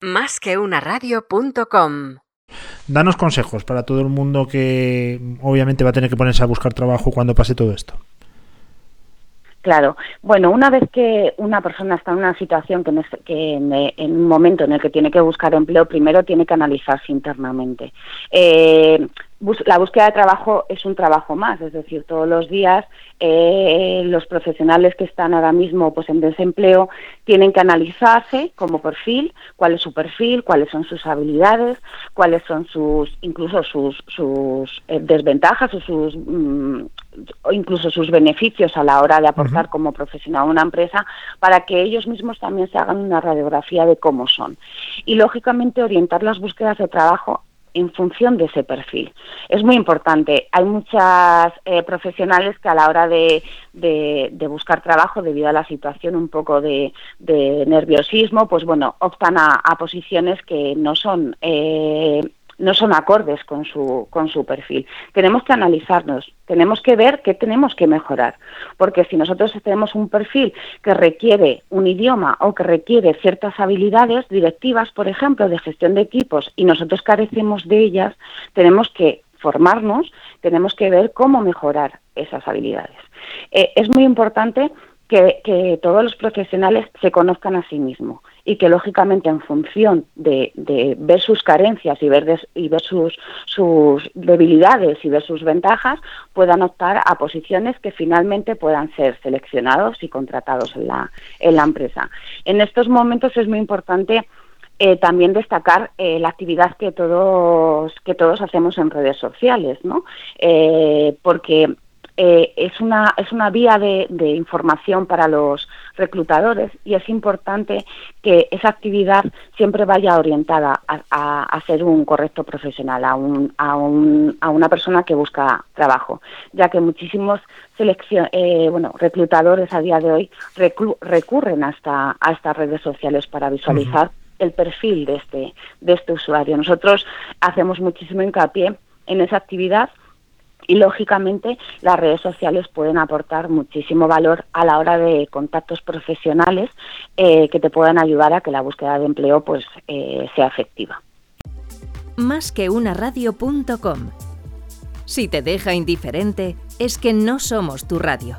Más que una radio.com Danos consejos para todo el mundo que obviamente va a tener que ponerse a buscar trabajo cuando pase todo esto. Claro. Bueno, una vez que una persona está en una situación que, en, un momento en el que tiene que buscar empleo, primero tiene que analizarse internamente. Eh, la búsqueda de trabajo es un trabajo más, es decir, todos los días eh, los profesionales que están ahora mismo pues en desempleo tienen que analizarse como perfil, cuál es su perfil, cuáles son sus habilidades, cuáles son sus incluso sus, sus eh, desventajas o sus mm, incluso sus beneficios a la hora de aportar como profesional a una empresa para que ellos mismos también se hagan una radiografía de cómo son. Y lógicamente orientar las búsquedas de trabajo en función de ese perfil. Es muy importante. Hay muchas eh, profesionales que a la hora de, buscar trabajo, debido a la situación un poco de, nerviosismo, pues bueno, optan a, posiciones que no son eh, no son acordes con su, con su perfil. Tenemos que analizarnos, tenemos que ver qué tenemos que mejorar, porque si nosotros tenemos un perfil que requiere un idioma o que requiere ciertas habilidades directivas, por ejemplo, de gestión de equipos, y nosotros carecemos de ellas, tenemos que formarnos, tenemos que ver cómo mejorar esas habilidades. Eh, es muy importante que, todos los profesionales se conozcan a sí mismos y que lógicamente en función de, ver sus carencias y ver, y ver sus, sus, debilidades y ver sus ventajas puedan optar a posiciones que finalmente puedan ser seleccionados y contratados en la, en la empresa. En estos momentos es muy importante eh, también destacar eh, la actividad que todos que todos hacemos en redes sociales, ¿no? Eh, porque eh, es, una, es una vía de, información para los reclutadores y es importante que esa actividad siempre vaya orientada a, ser un correcto profesional, a, un, a, un, a, una persona que busca trabajo, ya que muchísimos eh, bueno, reclutadores a día de hoy recurren hasta, a estas redes sociales para visualizar el perfil de este, de este usuario. Nosotros hacemos muchísimo hincapié en esa actividad y lógicamente las redes sociales pueden aportar muchísimo valor a la hora de contactos profesionales eh, que te puedan ayudar a que la búsqueda de empleo pues eh, sea efectiva. Más que una radio.com. Si te deja indiferente, es que no somos tu radio.